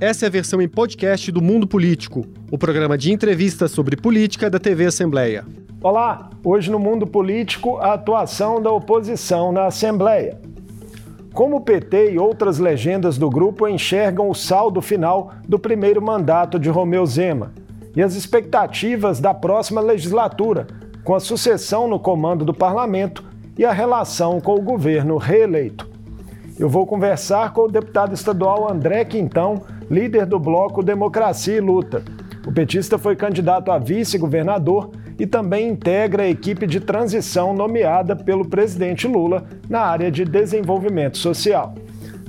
Essa é a versão em podcast do Mundo Político, o programa de entrevistas sobre política da TV Assembleia. Olá, hoje no Mundo Político, a atuação da oposição na Assembleia. Como o PT e outras legendas do grupo enxergam o saldo final do primeiro mandato de Romeu Zema e as expectativas da próxima legislatura, com a sucessão no comando do parlamento e a relação com o governo reeleito. Eu vou conversar com o deputado estadual André Quintão, líder do bloco Democracia e Luta. O petista foi candidato a vice-governador e também integra a equipe de transição nomeada pelo presidente Lula na área de desenvolvimento social.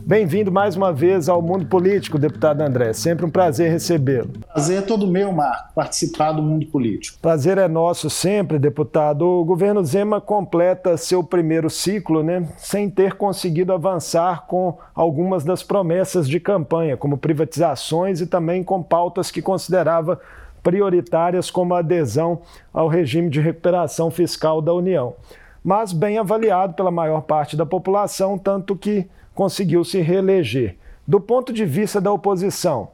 Bem-vindo mais uma vez ao Mundo Político, deputado André. Sempre um prazer recebê-lo. Prazer é todo meu, Marco, participar do Mundo Político. Prazer é nosso sempre, deputado. O governo Zema completa seu primeiro ciclo, né, sem ter conseguido avançar com algumas das promessas de campanha, como privatizações e também com pautas que considerava prioritárias, como a adesão ao regime de recuperação fiscal da União. Mas bem avaliado pela maior parte da população, tanto que conseguiu se reeleger. Do ponto de vista da oposição,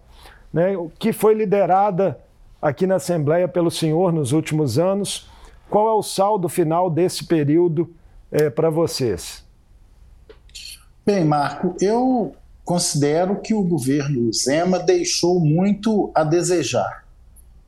né, que foi liderada aqui na Assembleia pelo senhor nos últimos anos, qual é o saldo final desse período é, para vocês? Bem, Marco, eu considero que o governo Zema deixou muito a desejar.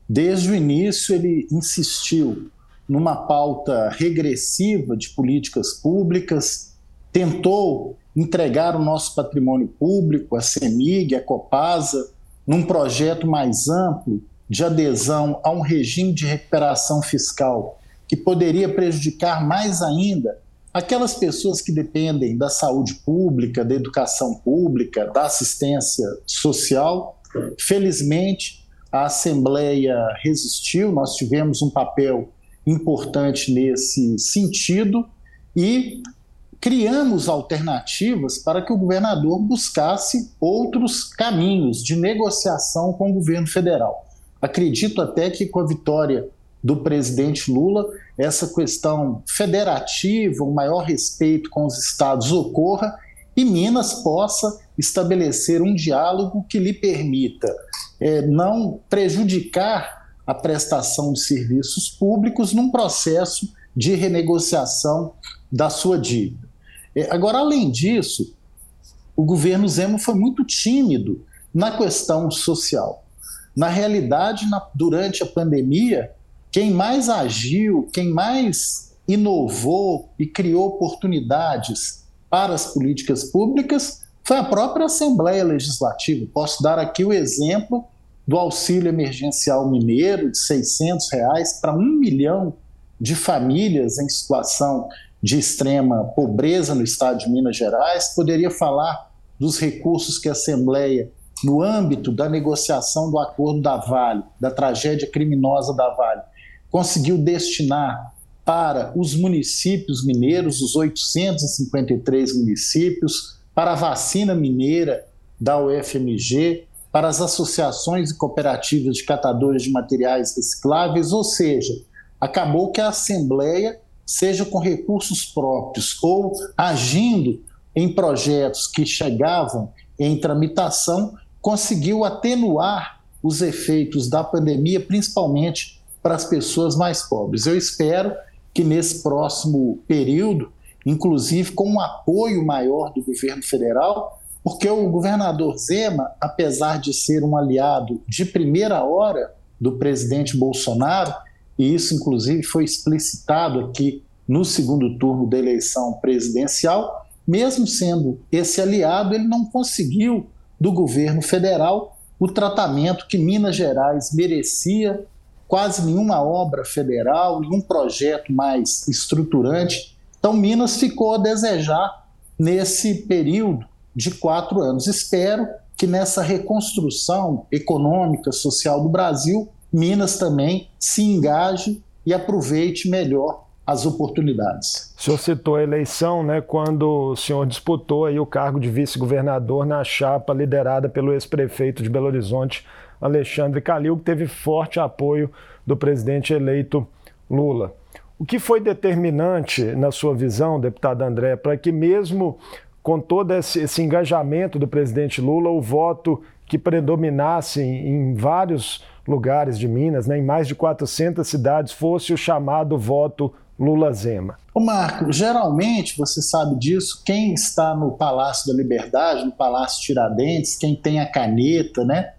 Desde o início, ele insistiu numa pauta regressiva de políticas públicas, tentou entregar o nosso patrimônio público, a CEMIG, a Copasa, num projeto mais amplo de adesão a um regime de recuperação fiscal que poderia prejudicar mais ainda aquelas pessoas que dependem da saúde pública, da educação pública, da assistência social. Felizmente, a Assembleia resistiu, nós tivemos um papel importante nesse sentido e criamos alternativas para que o governador buscasse outros caminhos de negociação com o governo federal. Acredito até que com a vitória do presidente Lula, essa questão federativa, um maior respeito com os estados ocorra e Minas possa estabelecer um diálogo que lhe permita é, não prejudicar a prestação de serviços públicos num processo de renegociação da sua dívida. É, agora, além disso, o governo Zema foi muito tímido na questão social. Na realidade, na, durante a pandemia, quem mais agiu, quem mais inovou e criou oportunidades para as políticas públicas foi a própria Assembleia Legislativa. Posso dar aqui o exemplo do auxílio emergencial mineiro de 600 reais para um milhão de famílias em situação de extrema pobreza no estado de Minas Gerais, poderia falar dos recursos que a Assembleia, no âmbito da negociação do acordo da Vale, da tragédia criminosa da Vale, conseguiu destinar para os municípios mineiros, os 853 municípios, para a vacina mineira da UFMG, para as associações e cooperativas de catadores de materiais recicláveis, ou seja, acabou que a Assembleia seja com recursos próprios ou agindo em projetos que chegavam em tramitação, conseguiu atenuar os efeitos da pandemia, principalmente para as pessoas mais pobres. Eu espero que nesse próximo período, inclusive com um apoio maior do governo federal, porque o governador Zema, apesar de ser um aliado de primeira hora do presidente Bolsonaro, e isso inclusive foi explicitado aqui no segundo turno da eleição presidencial, mesmo sendo esse aliado, ele não conseguiu do governo federal o tratamento que Minas Gerais merecia, quase nenhuma obra federal, nenhum projeto mais estruturante. Então, Minas ficou a desejar nesse período de quatro anos. Espero que nessa reconstrução econômica, social do Brasil, Minas também se engaje e aproveite melhor as oportunidades. O senhor citou a eleição, né, quando o senhor disputou aí o cargo de vice-governador na chapa liderada pelo ex-prefeito de Belo Horizonte, Alexandre Calil, que teve forte apoio do presidente eleito Lula. O que foi determinante, na sua visão, deputado André, para que mesmo com todo esse, esse engajamento do presidente Lula, o voto que predominasse em, em vários lugares de Minas, né, em mais de 400 cidades, fosse o chamado voto Lula-Zema? Ô Marco, geralmente, você sabe disso, quem está no Palácio da Liberdade, no Palácio Tiradentes, quem tem a caneta, né,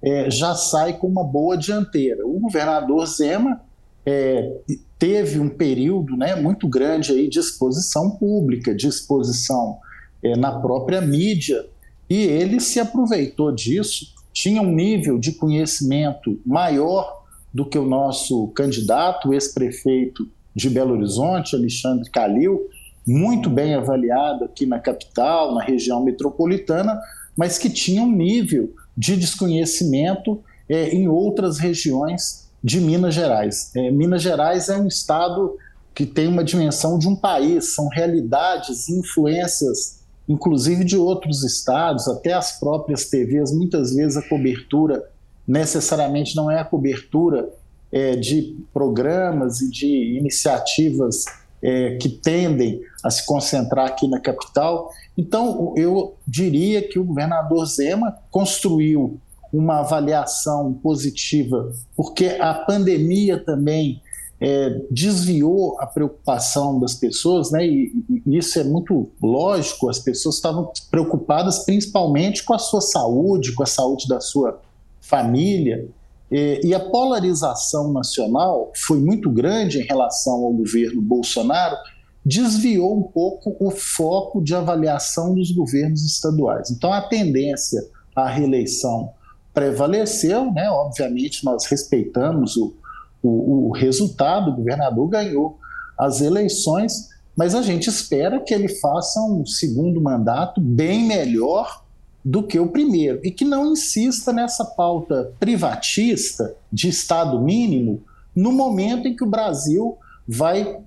é, já sai com uma boa dianteira. O governador Zema é, teve um período né, muito grande aí de exposição pública, de exposição é, na própria mídia, e ele se aproveitou disso, tinha um nível de conhecimento maior do que o nosso candidato, ex-prefeito de Belo Horizonte, Alexandre Calil, muito bem avaliado aqui na capital, na região metropolitana, mas que tinha um nível de desconhecimento é, em outras regiões de Minas Gerais. É, Minas Gerais é um estado que tem uma dimensão de um país, são realidades influências, inclusive de outros estados, até as próprias TVs, muitas vezes a cobertura necessariamente não é a cobertura é, de programas e de iniciativas é, que tendem a se concentrar aqui na capital. Então, eu diria que o governador Zema construiu uma avaliação positiva, porque a pandemia também é, desviou a preocupação das pessoas, né? E, e, isso é muito lógico. As pessoas estavam preocupadas principalmente com a sua saúde, com a saúde da sua família. E, e a polarização nacional foi muito grande em relação ao governo Bolsonaro, desviou um pouco o foco de avaliação dos governos estaduais. Então, a tendência à reeleição prevaleceu, né? obviamente, nós respeitamos o, o, o resultado, o governador ganhou as eleições, mas a gente espera que ele faça um segundo mandato bem melhor do que o primeiro e que não insista nessa pauta privatista de Estado mínimo no momento em que o Brasil vai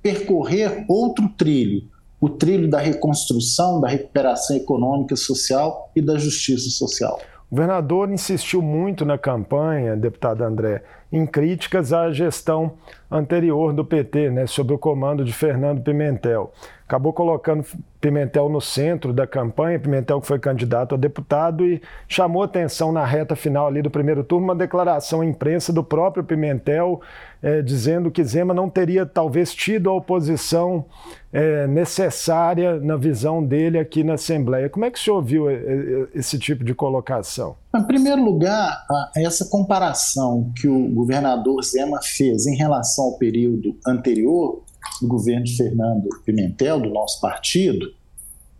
percorrer outro trilho, o trilho da reconstrução, da recuperação econômica, social e da justiça social. O governador insistiu muito na campanha, deputado André, em críticas à gestão anterior do PT, né, sob o comando de Fernando Pimentel. Acabou colocando Pimentel no centro da campanha, Pimentel que foi candidato a deputado e chamou atenção na reta final ali do primeiro turno uma declaração à imprensa do próprio Pimentel é, dizendo que Zema não teria talvez tido a oposição é, necessária na visão dele aqui na Assembleia. Como é que o senhor viu é, esse tipo de colocação? Em primeiro lugar, essa comparação que o governador Zema fez em relação ao período anterior do governo de Fernando Pimentel, do nosso partido,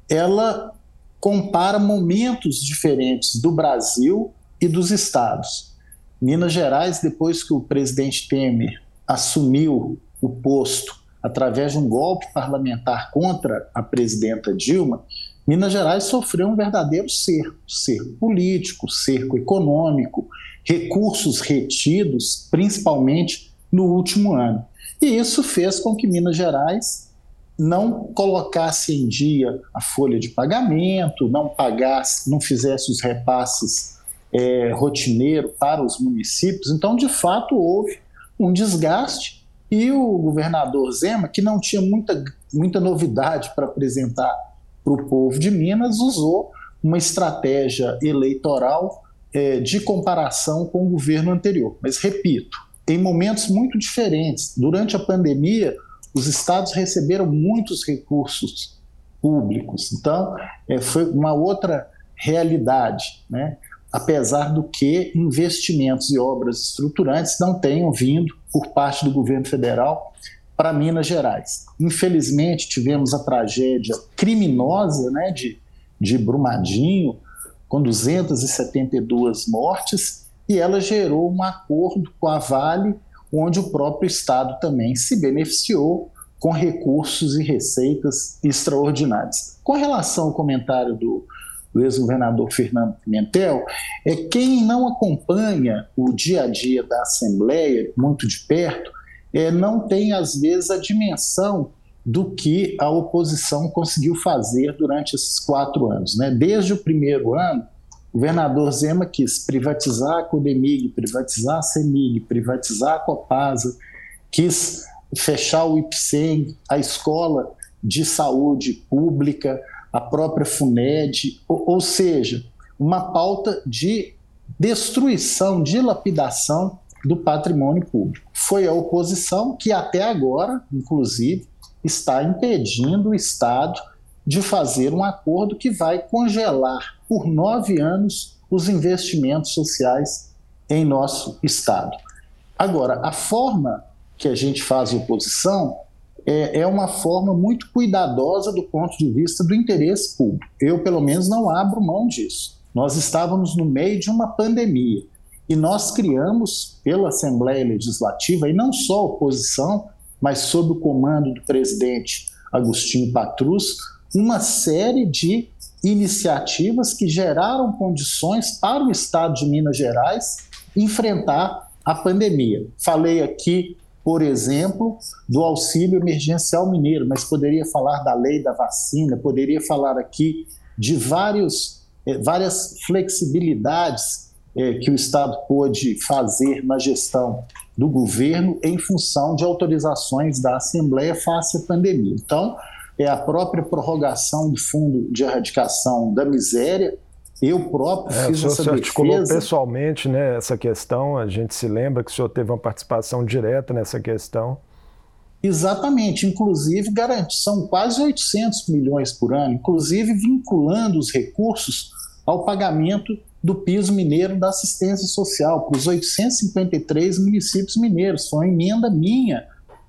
ela compara momentos diferentes do Brasil e dos estados. Minas Gerais, depois que o presidente Temer assumiu o posto através de um golpe parlamentar contra a presidenta Dilma, Minas Gerais sofreu um verdadeiro cerco, cerco político, cerco econômico, recursos retidos, principalmente no último ano. E isso fez com que Minas Gerais não colocasse em dia a folha de pagamento, não pagasse, não fizesse os repasses é, rotineiro para os municípios. Então, de fato, houve um desgaste e o governador Zema, que não tinha muita, muita novidade para apresentar para o povo de Minas, usou uma estratégia eleitoral é, de comparação com o governo anterior. Mas, repito, em momentos muito diferentes. Durante a pandemia, os estados receberam muitos recursos públicos, então é, foi uma outra realidade, né? apesar do que investimentos e obras estruturantes não tenham vindo por parte do governo federal para Minas Gerais. Infelizmente, tivemos a tragédia criminosa né, de, de Brumadinho, com 272 mortes, e ela gerou um acordo com a Vale, onde o próprio Estado também se beneficiou com recursos e receitas extraordinárias. Com relação ao comentário do, do ex-governador Fernando Pimentel, é quem não acompanha o dia a dia da Assembleia muito de perto, é, não tem às vezes a dimensão do que a oposição conseguiu fazer durante esses quatro anos. Né? Desde o primeiro ano, governador Zema quis privatizar a Codemig, privatizar a Semig, privatizar a Copasa, quis fechar o IPSEM, a escola de saúde pública, a própria FUNED, ou, ou seja, uma pauta de destruição, dilapidação do patrimônio público. Foi a oposição que até agora, inclusive, está impedindo o Estado de fazer um acordo que vai congelar por nove anos os investimentos sociais em nosso Estado. Agora, a forma que a gente faz oposição é, é, uma forma muito cuidadosa do ponto de vista do interesse público. Eu, pelo menos, não abro mão disso. Nós estávamos no meio de uma pandemia e nós criamos, pela Assembleia Legislativa, e não só oposição, mas sob o comando do presidente Agostinho Patrus, uma série de iniciativas que geraram condições para o Estado de Minas Gerais enfrentar a pandemia. Falei aqui, por exemplo, do auxílio emergencial mineiro, mas poderia falar da lei da vacina, poderia falar aqui de vários, eh, várias flexibilidades eh, que o Estado pôde fazer na gestão do governo em função de autorizações da Assembleia face à pandemia. Então, é a própria prorrogação do Fundo de Erradicação da Miséria. Eu próprio é, fiz o senhor essa se articulou defesa. pessoalmente né, essa questão, a gente se lembra que o senhor teve uma participação direta nessa questão. Exatamente, inclusive garante, são quase 800 milhões por ano, inclusive vinculando os recursos ao pagamento do piso mineiro da assistência social para os 853 municípios mineiros. Foi uma emenda minha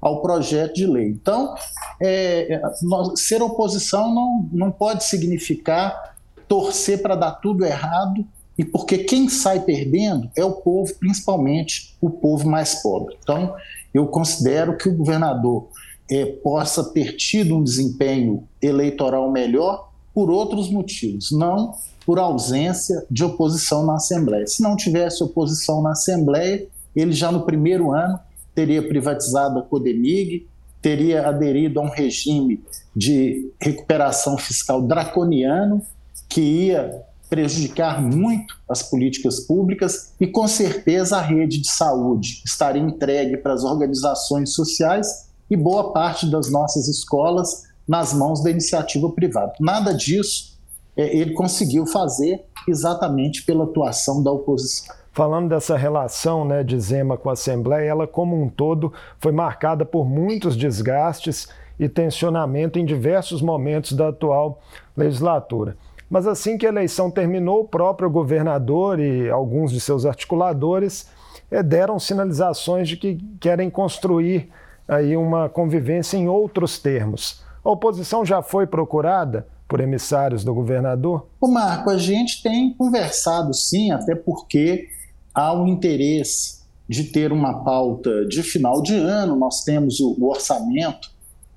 ao projeto de lei. Então, é, nós, ser oposição não, não pode significar torcer para dar tudo errado, e porque quem sai perdendo é o povo, principalmente o povo mais pobre. Então, eu considero que o governador é, possa ter tido um desempenho eleitoral melhor por outros motivos, não por ausência de oposição na Assembleia. Se não tivesse oposição na Assembleia, ele já no primeiro ano teria privatizado a Codemig, teria aderido a um regime de recuperação fiscal draconiano que ia prejudicar muito as políticas públicas e com certeza a rede de saúde estaria entregue para as organizações sociais e boa parte das nossas escolas nas mãos da iniciativa privada. Nada disso é, ele conseguiu fazer exatamente pela atuação da oposição. Falando dessa relação né, de Zema com a Assembleia, ela como um todo foi marcada por muitos desgastes e tensionamento em diversos momentos da atual legislatura. Mas assim que a eleição terminou, o próprio governador e alguns de seus articuladores eh, deram sinalizações de que querem construir aí uma convivência em outros termos. A oposição já foi procurada por emissários do governador? O Marco, a gente tem conversado sim, até porque há um interesse de ter uma pauta de final de ano, nós temos o, o orçamento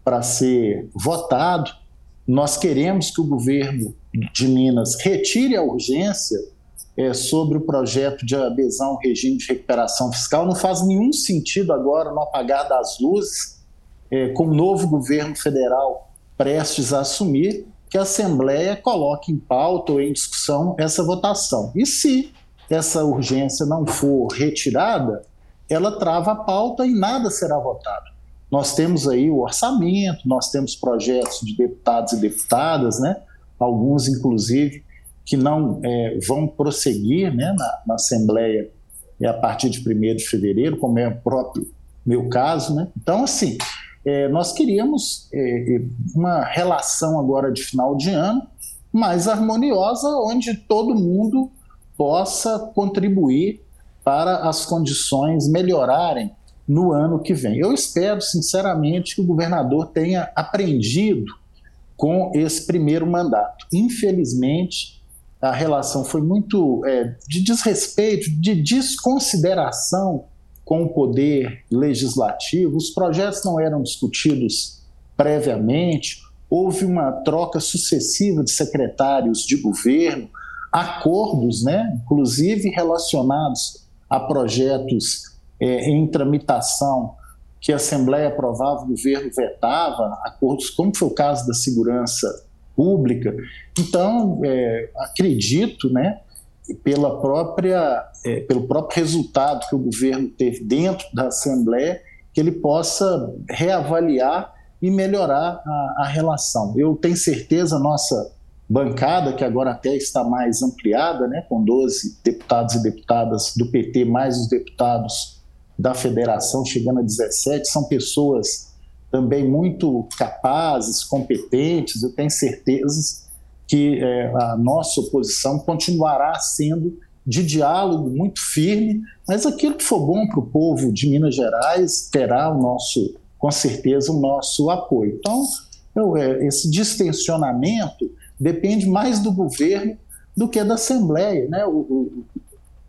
para ser votado, nós queremos que o governo de Minas retire a urgência é, sobre o projeto de adesão ao regime de recuperação fiscal. Não faz nenhum sentido agora, no apagar das luzes, é, com o novo governo federal prestes a assumir, que a Assembleia coloque em pauta ou em discussão essa votação. E se essa urgência não for retirada, ela trava a pauta e nada será votado. Nós temos aí o orçamento, nós temos projetos de deputados e deputadas, né? alguns, inclusive, que não é, vão prosseguir né, na, na Assembleia a partir de 1 de fevereiro, como é o próprio meu caso. Né? Então, assim, é, nós queríamos é, é, uma relação agora de final de ano mais harmoniosa, onde todo mundo possa contribuir para as condições melhorarem no ano que vem. Eu espero, sinceramente, que o governador tenha aprendido com esse primeiro mandato. Infelizmente, a relação foi muito é, de desrespeito, de desconsideração com o poder legislativo, os projetos não eram discutidos previamente, houve uma troca sucessiva de secretários de governo, acordos, né, inclusive relacionados a projetos é, em tramitação que a Assembleia aprovava, o governo vetava, acordos como foi o caso da segurança pública. Então, é, acredito, né, pela própria, é, pelo próprio resultado que o governo teve dentro da Assembleia, que ele possa reavaliar e melhorar a, a relação. Eu tenho certeza, nossa bancada, que agora até está mais ampliada, né, com 12 deputados e deputadas do PT, mais os deputados da federação, chegando a 17, são pessoas também muito capazes, competentes, eu tenho certeza que é, a nossa oposição continuará sendo de diálogo muito firme, mas aquilo que for bom para o povo de Minas Gerais terá o nosso, com certeza, o nosso apoio. Então, eu, é, esse distensionamento depende mais do governo do que da Assembleia. Né? O, o,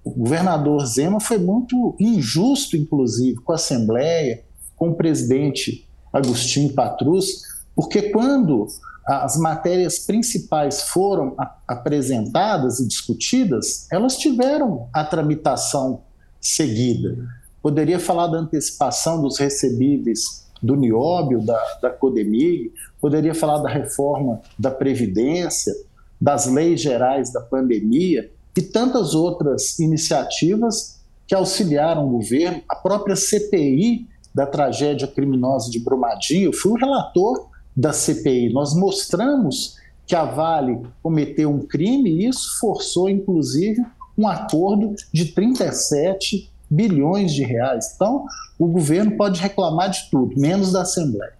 o governador Zema foi muito injusto, inclusive, com a Assembleia, com o presidente Agostinho Patrus, porque quando as matérias principais foram apresentadas e discutidas, elas tiveram a tramitação seguida. Poderia falar da antecipação dos recebíveis do Nióbio, da, da Codemig, poderia falar da reforma da Previdência, das leis gerais da pandemia e tantas outras iniciativas que auxiliaram o governo, a própria CPI da tragédia criminosa de Brumadinho, eu fui o relator da CPI. Nós mostramos que a Vale cometeu um crime e isso forçou, inclusive, um acordo de 37 bilhões de reais. Então, o governo pode reclamar de tudo, menos da Assembleia.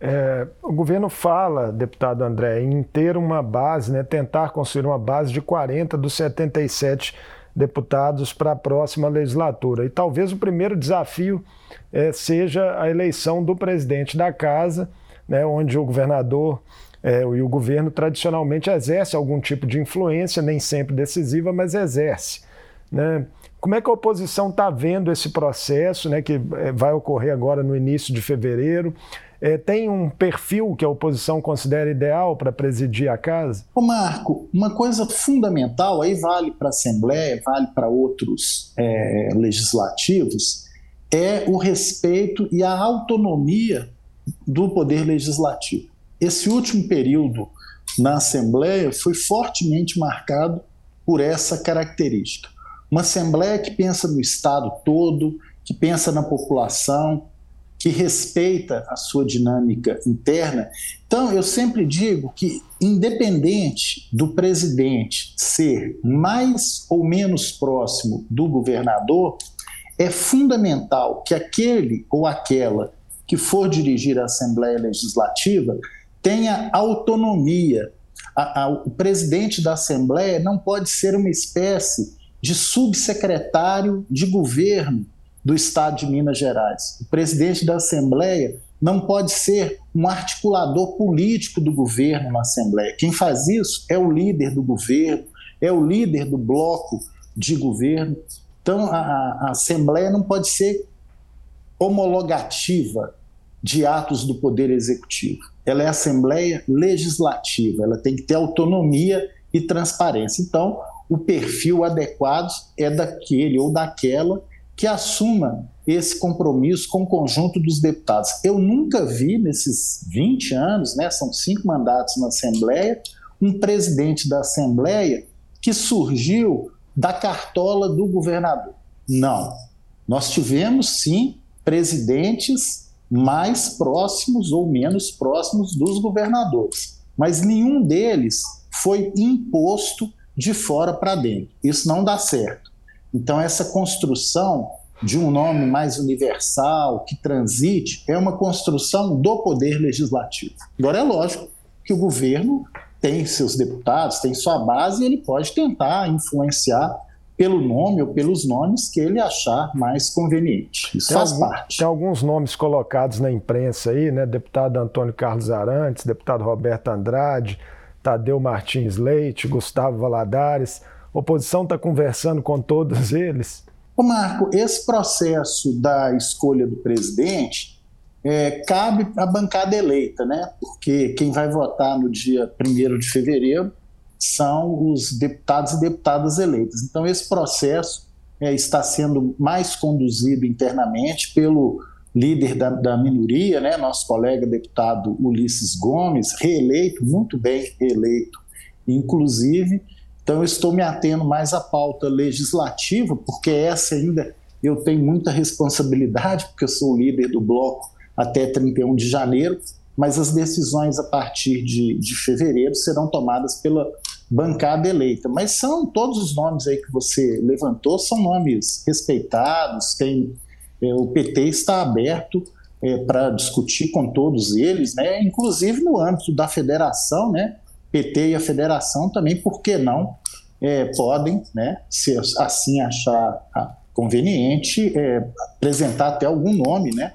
É, o governo fala, deputado André, em ter uma base, né, tentar construir uma base de 40 dos 77 deputados para a próxima legislatura. E talvez o primeiro desafio é, seja a eleição do presidente da casa, né, onde o governador é, e o governo tradicionalmente exerce algum tipo de influência, nem sempre decisiva, mas exerce. Né? Como é que a oposição está vendo esse processo, né, que é, vai ocorrer agora no início de fevereiro? É, tem um perfil que a oposição considera ideal para presidir a casa? Ô Marco, uma coisa fundamental, aí vale para a Assembleia, vale para outros é, legislativos, é o respeito e a autonomia do Poder Legislativo. Esse último período na Assembleia foi fortemente marcado por essa característica. Uma Assembleia que pensa no Estado todo, que pensa na população, que respeita a sua dinâmica interna. Então, eu sempre digo que, independente do presidente ser mais ou menos próximo do governador, é fundamental que aquele ou aquela que for dirigir a Assembleia Legislativa tenha autonomia. A, a, o presidente da Assembleia não pode ser uma espécie de subsecretário de governo do Estado de Minas Gerais. O presidente da Assembleia não pode ser um articulador político do governo na Assembleia. Quem faz isso é o líder do governo, é o líder do bloco de governo. Então, a, a Assembleia não pode ser homologativa de atos do Poder Executivo. Ela é Assembleia Legislativa, ela tem que ter autonomia e transparência. Então, o perfil adequado é daquele ou daquela que assuma esse compromisso com o conjunto dos deputados. Eu nunca vi nesses 20 anos, né, são cinco mandatos na Assembleia, um presidente da Assembleia que surgiu da cartola do governador. Não. Nós tivemos, sim, presidentes mais próximos ou menos próximos dos governadores. Mas nenhum deles foi imposto de fora para dentro. Isso não dá certo. Então, essa construção de um nome mais universal, que transite, é uma construção do poder legislativo. Agora, é lógico que o governo tem seus deputados, tem sua base e ele pode tentar influenciar pelo nome ou pelos nomes que ele achar mais conveniente. Isso tem faz algum, parte. Tem alguns nomes colocados na imprensa aí, né? Deputado Antônio Carlos Arantes, deputado Roberto Andrade, Tadeu Martins Leite, Gustavo Valadares. A oposição está conversando com todos eles? Ô Marco, esse processo da escolha do presidente é, cabe à bancada eleita, né? Porque quem vai votar no dia 1 de fevereiro são os deputados e deputadas eleitas. Então, esse processo é, está sendo mais conduzido internamente pelo líder da, da, minoria, né, nosso colega deputado Ulisses Gomes, reeleito, muito bem reeleito, inclusive. Então, eu estou me atendo mais à pauta legislativa, porque essa ainda eu tenho muita responsabilidade, porque eu sou líder do bloco até 31 de janeiro, mas as decisões a partir de, de fevereiro serão tomadas pela bancada eleita. Mas são todos os nomes aí que você levantou, são nomes respeitados, tem, o PT está aberto é, para discutir com todos eles, né? inclusive no âmbito da federação, né? PT e a federação também, por que não, é, podem, né, se assim achar conveniente, é, apresentar até algum nome né,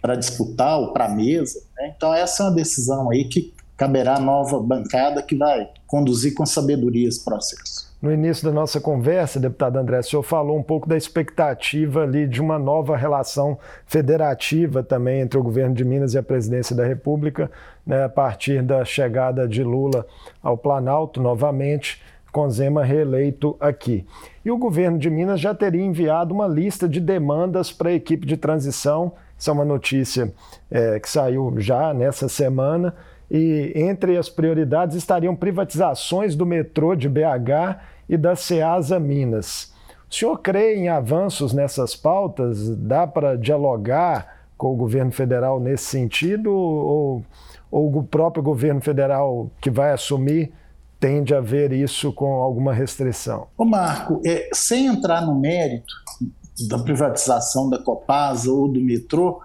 para disputar ou para a mesa. Né? Então, essa é uma decisão aí que caberá à nova bancada que vai conduzir com sabedoria esse processo. No início da nossa conversa, deputado André, o senhor falou um pouco da expectativa ali de uma nova relação federativa também entre o governo de Minas e a presidência da República, né, a partir da chegada de Lula ao Planalto novamente, com Zema reeleito aqui. E o governo de Minas já teria enviado uma lista de demandas para a equipe de transição. Isso é uma notícia é, que saiu já nessa semana e entre as prioridades estariam privatizações do metrô de BH e da Ceasa Minas. O senhor crê em avanços nessas pautas? Dá para dialogar com o governo federal nesse sentido? Ou, ou o próprio governo federal que vai assumir tende a ver isso com alguma restrição? Ô Marco, é, sem entrar no mérito da privatização da Copasa ou do metrô,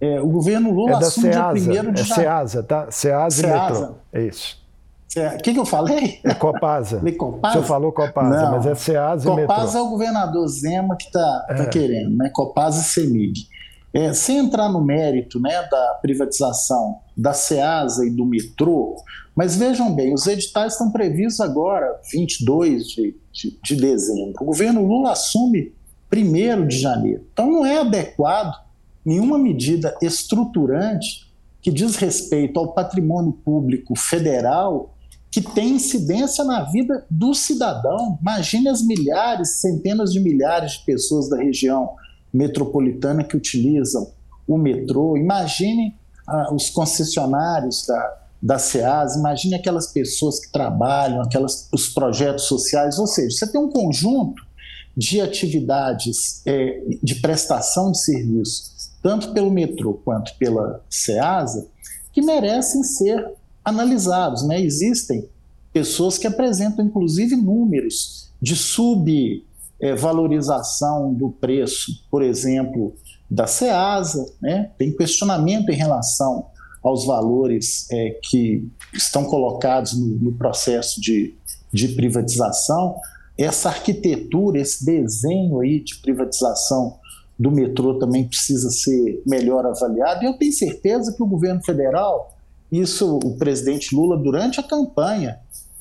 é, o governo Lula é da assume Ceasa, dia 1 de É Ceasa, tá? Ceasa, e metrô. É isso. O que, que eu falei? É Copasa. Copasa? O senhor falou Copasa, Não. mas é Ceasa e metrô. Copasa é o governador Zema que está tá é. querendo, né? Copasa e CEMIG. É, sem entrar no mérito né, da privatização da Ceasa e do metrô, mas vejam bem, os editais estão previstos agora, 22 de, de, de dezembro. O governo Lula assume 1 de janeiro. Então não é adequado nenhuma medida estruturante que diz respeito ao patrimônio público federal que tem incidência na vida do cidadão. Imagine as milhares, centenas de milhares de pessoas da região metropolitana que utilizam o metrô. Imagine ah, os concessionários da, da SEAS, imagine aquelas pessoas que trabalham, aquelas, os projetos sociais. Ou seja, você tem um conjunto de atividades é, de prestação de serviços tanto pelo metrô quanto pela SEASA, que merecem ser analisados. Né? Existem pessoas que apresentam, inclusive, números de subvalorização do preço, por exemplo, da SEASA, né? tem questionamento em relação aos valores é, que estão colocados no, no processo de, de privatização. Essa arquitetura, esse desenho aí de privatização do metrô também precisa ser melhor avaliado. E eu tenho certeza que o governo federal, isso o presidente Lula, durante a campanha,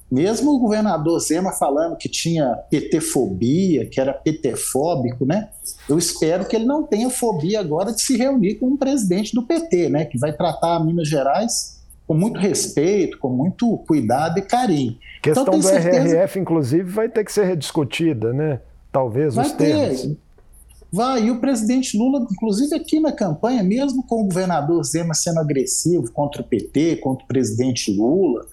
mesmo o governador Zema falando que tinha PT-fobia, que era PT-fóbico, né? Eu espero que ele não tenha fobia agora de se reunir com o presidente do PT, né? Que vai tratar Minas Gerais com muito respeito, com muito cuidado e carinho. A questão então, do certeza... RRF, inclusive, vai ter que ser rediscutida, né? Talvez vai os termos. Ter. Vai, e o presidente Lula, inclusive aqui na campanha, mesmo com o governador Zema sendo agressivo contra o PT, contra o presidente Lula,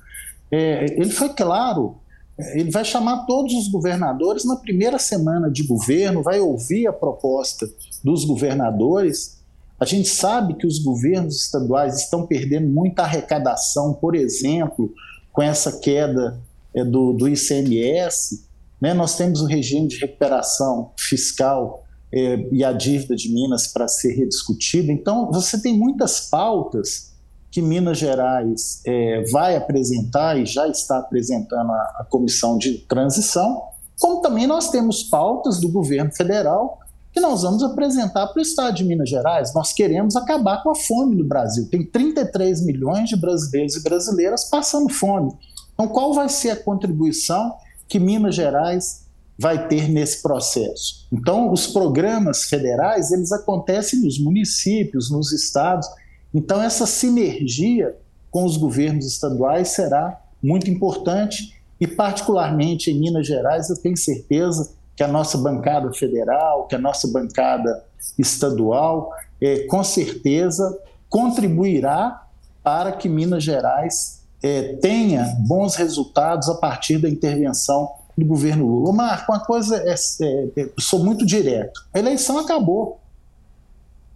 é, ele foi claro, é, ele vai chamar todos os governadores na primeira semana de governo, vai ouvir a proposta dos governadores. A gente sabe que os governos estaduais estão perdendo muita arrecadação, por exemplo, com essa queda é, do, do ICMS. Né? Nós temos o regime de recuperação fiscal é, e a dívida de Minas para ser rediscutida. Então, você tem muitas pautas que Minas Gerais é, vai apresentar e já está apresentando a, a comissão de transição, como também nós temos pautas do governo federal que nós vamos apresentar para o Estado de Minas Gerais. Nós queremos acabar com a fome no Brasil. Tem 33 milhões de brasileiros e brasileiras passando fome. Então, qual vai ser a contribuição que Minas Gerais vai ter nesse processo. Então, os programas federais, eles acontecem nos municípios, nos estados. Então, essa sinergia com os governos estaduais será muito importante e, particularmente em Minas Gerais, eu tenho certeza que a nossa bancada federal, que a nossa bancada estadual, é, com certeza contribuirá para que Minas Gerais é, tenha bons resultados a partir da intervenção do governo Lula. Marco, uma coisa é, é, sou muito direto. A eleição acabou.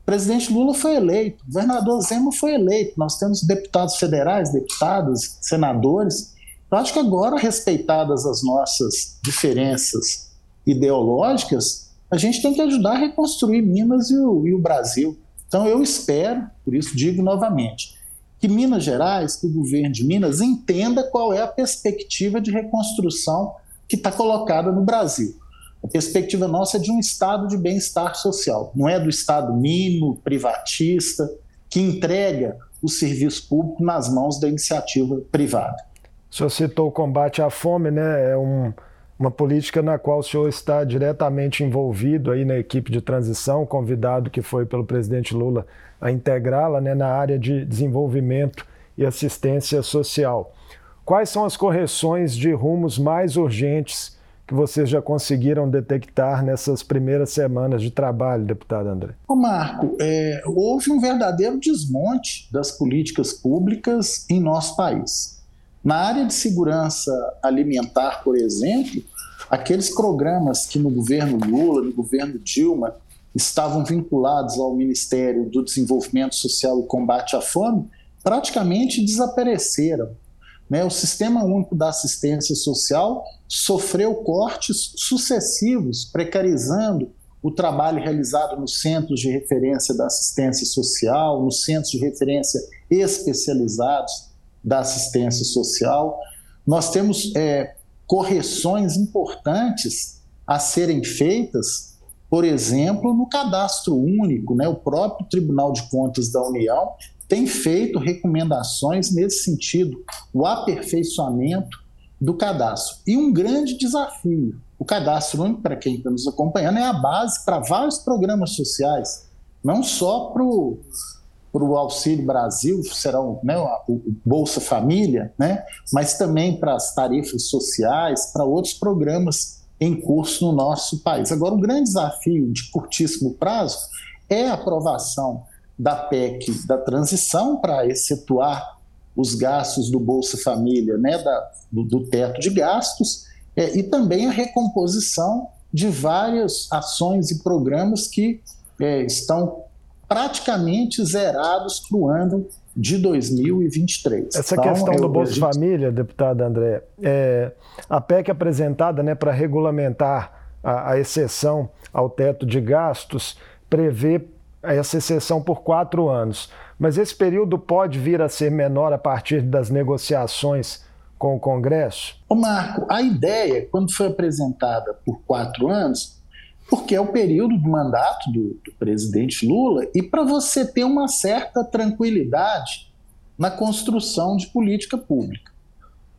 presidente Lula foi eleito, o governador Zema foi eleito, nós temos deputados federais, deputados, senadores. Eu acho que agora, respeitadas as nossas diferenças ideológicas, a gente tem que ajudar a reconstruir Minas e o, e o Brasil. Então, eu espero, por isso digo novamente, que Minas Gerais, que o governo de Minas entenda qual é a perspectiva de reconstrução que está colocada no Brasil. A perspectiva nossa é de um estado de bem-estar social, não é do estado mínimo, privatista, que entrega o serviço público nas mãos da iniciativa privada. O senhor citou o combate à fome, né? É um, uma política na qual o senhor está diretamente envolvido aí na equipe de transição, convidado que foi pelo presidente Lula a integrá-la né, na área de desenvolvimento e assistência social. Quais são as correções de rumos mais urgentes que vocês já conseguiram detectar nessas primeiras semanas de trabalho, deputado André? Ô Marco, é, houve um verdadeiro desmonte das políticas públicas em nosso país. Na área de segurança alimentar, por exemplo, aqueles programas que no governo Lula, no governo Dilma, estavam vinculados ao Ministério do Desenvolvimento Social e Combate à Fome, praticamente desapareceram. Né? O Sistema Único da Assistência Social sofreu cortes sucessivos, precarizando o trabalho realizado nos centros de referência da assistência social, nos centros de referência especializados da assistência social. Nós temos é, correções importantes a serem feitas, por exemplo, no cadastro único. Né? O próprio Tribunal de Contas da União tem feito recomendações nesse sentido, o aperfeiçoamento do cadastro. E um grande desafio. O cadastro único, para quem está nos acompanhando, é a base para vários programas sociais, não só para o Auxílio Brasil, será o, né, o Bolsa Família, né, mas também para as tarifas sociais, para outros programas em curso no nosso país. Agora, o grande desafio de curtíssimo prazo é a aprovação da PEC da transição para excetuar os gastos do Bolsa Família, né, da, do, do teto de gastos, é, e também a recomposição de várias ações e programas que é, estão praticamente zerados para o ano de 2023. Essa então, questão do Bolsa gente... Família, deputado André, é, a PEC apresentada né, para regulamentar a, a exceção ao teto de gastos prevê essa exceção por quatro anos. Mas esse período pode vir a ser menor a partir das negociações com o Congresso? Ô Marco, a ideia, quando foi apresentada por quatro anos, porque é o período do mandato do, do presidente Lula e para você ter uma certa tranquilidade na construção de política pública.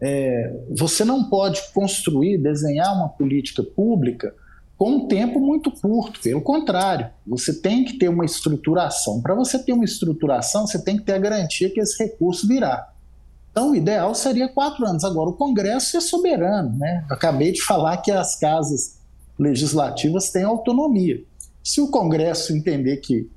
É, você não pode construir, desenhar uma política pública com um tempo muito curto, pelo contrário, você tem que ter uma estruturação. Para você ter uma estruturação, você tem que ter a garantia que esse recurso virá. Então, o ideal seria quatro anos. Agora, o Congresso é soberano. Né? acabei de falar que as casas legislativas têm autonomia. Se o Congresso entender que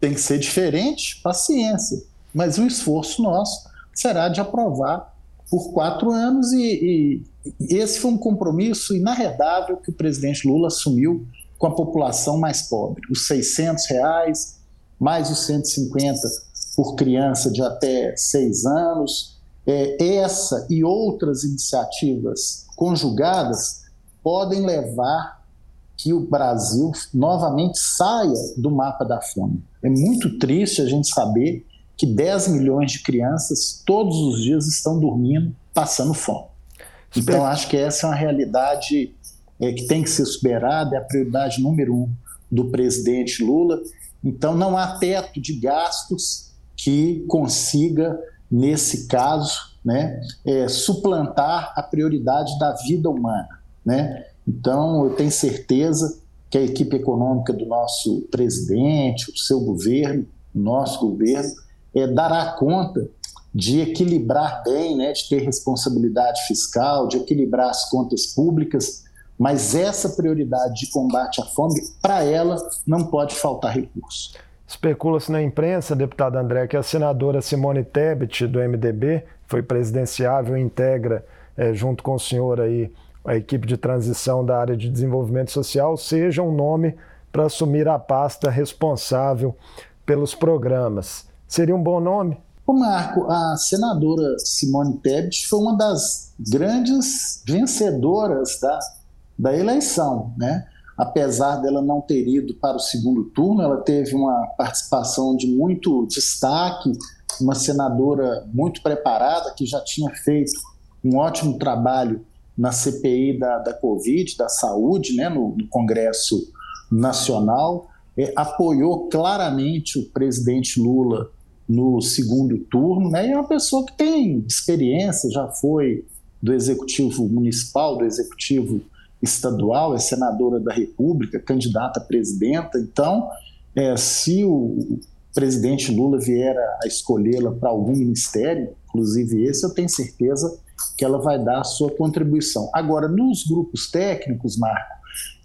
tem que ser diferente, paciência. Mas o esforço nosso será de aprovar por quatro anos e, e esse foi um compromisso inarredável que o presidente Lula assumiu com a população mais pobre. Os 600 reais, mais os 150 por criança de até seis anos. É, essa e outras iniciativas conjugadas podem levar que o Brasil novamente saia do mapa da fome. É muito triste a gente saber que 10 milhões de crianças todos os dias estão dormindo, passando fome. Então, acho que essa é uma realidade é, que tem que ser superada, é a prioridade número um do presidente Lula. Então, não há teto de gastos que consiga, nesse caso, né, é, suplantar a prioridade da vida humana. Né? Então, eu tenho certeza que a equipe econômica do nosso presidente, o seu governo, o nosso governo, é, dará conta de equilibrar bem, né, de ter responsabilidade fiscal, de equilibrar as contas públicas, mas essa prioridade de combate à fome, para ela, não pode faltar recurso. Especula-se na imprensa, deputado André, que a senadora Simone Tebet, do MDB, foi presidenciável e integra, é, junto com o senhor aí, a equipe de transição da área de desenvolvimento social seja um nome para assumir a pasta responsável pelos programas. Seria um bom nome? O Marco, a senadora Simone Tebet foi uma das grandes vencedoras da, da eleição, né? Apesar dela não ter ido para o segundo turno, ela teve uma participação de muito destaque, uma senadora muito preparada que já tinha feito um ótimo trabalho na CPI da, da Covid, da saúde, né, no, no Congresso Nacional, é, apoiou claramente o presidente Lula no segundo turno, né? E é uma pessoa que tem experiência, já foi do executivo municipal, do executivo estadual, é senadora da República, candidata a presidenta. Então, é, se o presidente Lula vier a escolhê-la para algum ministério, inclusive esse, eu tenho certeza que ela vai dar a sua contribuição. Agora, nos grupos técnicos, Marco,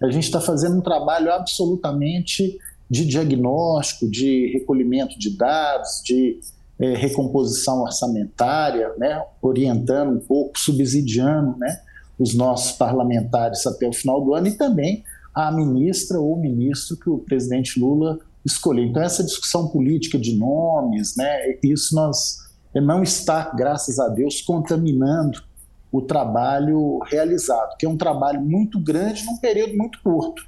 a gente está fazendo um trabalho absolutamente de diagnóstico, de recolhimento de dados, de é, recomposição orçamentária, né, orientando um pouco, subsidiando né, os nossos parlamentares até o final do ano e também a ministra ou ministro que o presidente Lula escolher. Então, essa discussão política de nomes, né, isso nós é, não está, graças a Deus, contaminando o trabalho realizado, que é um trabalho muito grande num período muito curto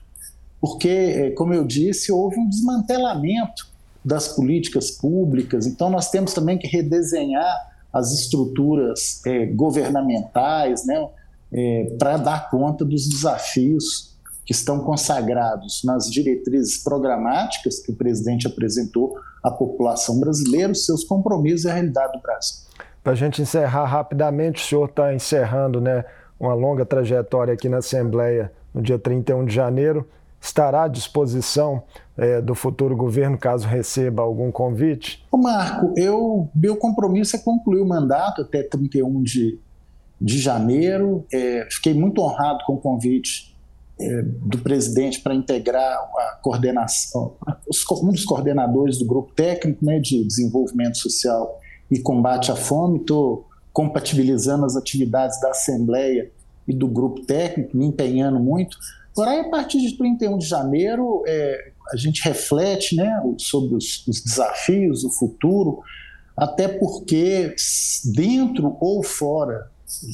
porque, é, como eu disse, houve um desmantelamento das políticas públicas, então nós temos também que redesenhar as estruturas é, governamentais né, é, para dar conta dos desafios que estão consagrados nas diretrizes programáticas que o presidente apresentou à população brasileira, os seus compromissos e a realidade do Brasil. Para a gente encerrar rapidamente, o senhor está encerrando né, uma longa trajetória aqui na Assembleia no dia 31 de janeiro estará à disposição é, do futuro governo caso receba algum convite? Ô Marco, eu, meu compromisso é concluir o mandato até 31 de, de janeiro. É, fiquei muito honrado com o convite é, do presidente para integrar a coordenação, um dos coordenadores do grupo técnico né, de desenvolvimento social e combate à fome. Estou compatibilizando as atividades da Assembleia e do grupo técnico, me empenhando muito Porém, a partir de 31 de janeiro, é, a gente reflete né, sobre os, os desafios, o futuro, até porque, dentro ou fora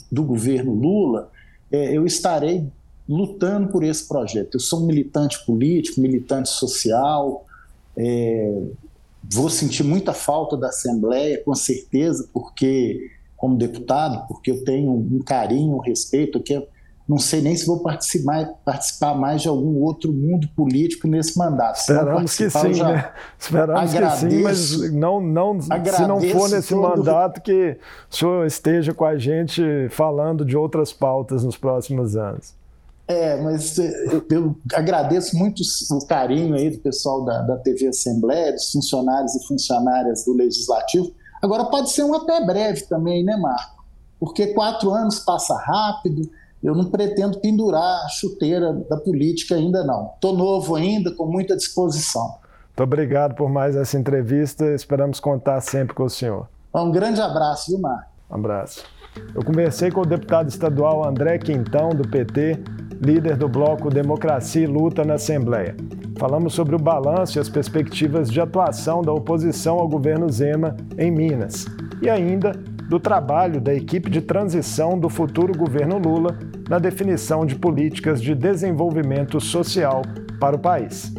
do governo Lula, é, eu estarei lutando por esse projeto. Eu sou um militante político, militante social, é, vou sentir muita falta da Assembleia, com certeza, porque, como deputado, porque eu tenho um carinho, um respeito, que é não sei nem se vou participar, participar mais de algum outro mundo político nesse mandato. Esperamos que sim, né? Esperamos agradeço, que sim, mas não, não, se não for nesse todo... mandato, que o senhor esteja com a gente falando de outras pautas nos próximos anos. É, mas eu, eu agradeço muito o carinho aí do pessoal da, da TV Assembleia, dos funcionários e funcionárias do Legislativo. Agora, pode ser um até breve também, né, Marco? Porque quatro anos passa rápido, eu não pretendo pendurar a chuteira da política ainda não. Estou novo ainda, com muita disposição. Muito obrigado por mais essa entrevista. Esperamos contar sempre com o senhor. Um grande abraço, viu, Marco? Um abraço. Eu conversei com o deputado estadual André Quintão, do PT, líder do bloco Democracia e Luta na Assembleia. Falamos sobre o balanço e as perspectivas de atuação da oposição ao governo Zema em Minas. E ainda do trabalho da equipe de transição do futuro governo Lula na definição de políticas de desenvolvimento social para o país.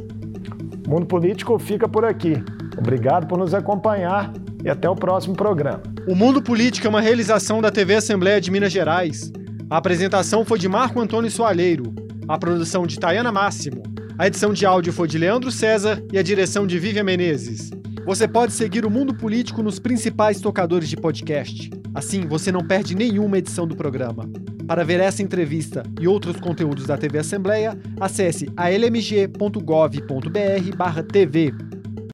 O Mundo Político fica por aqui. Obrigado por nos acompanhar e até o próximo programa. O Mundo Político é uma realização da TV Assembleia de Minas Gerais. A apresentação foi de Marco Antônio Soalheiro, a produção de Tayana Máximo, a edição de áudio foi de Leandro César e a direção de Vivian Menezes. Você pode seguir o Mundo Político nos principais tocadores de podcast. Assim, você não perde nenhuma edição do programa. Para ver essa entrevista e outros conteúdos da TV Assembleia, acesse almg.gov.br/tv.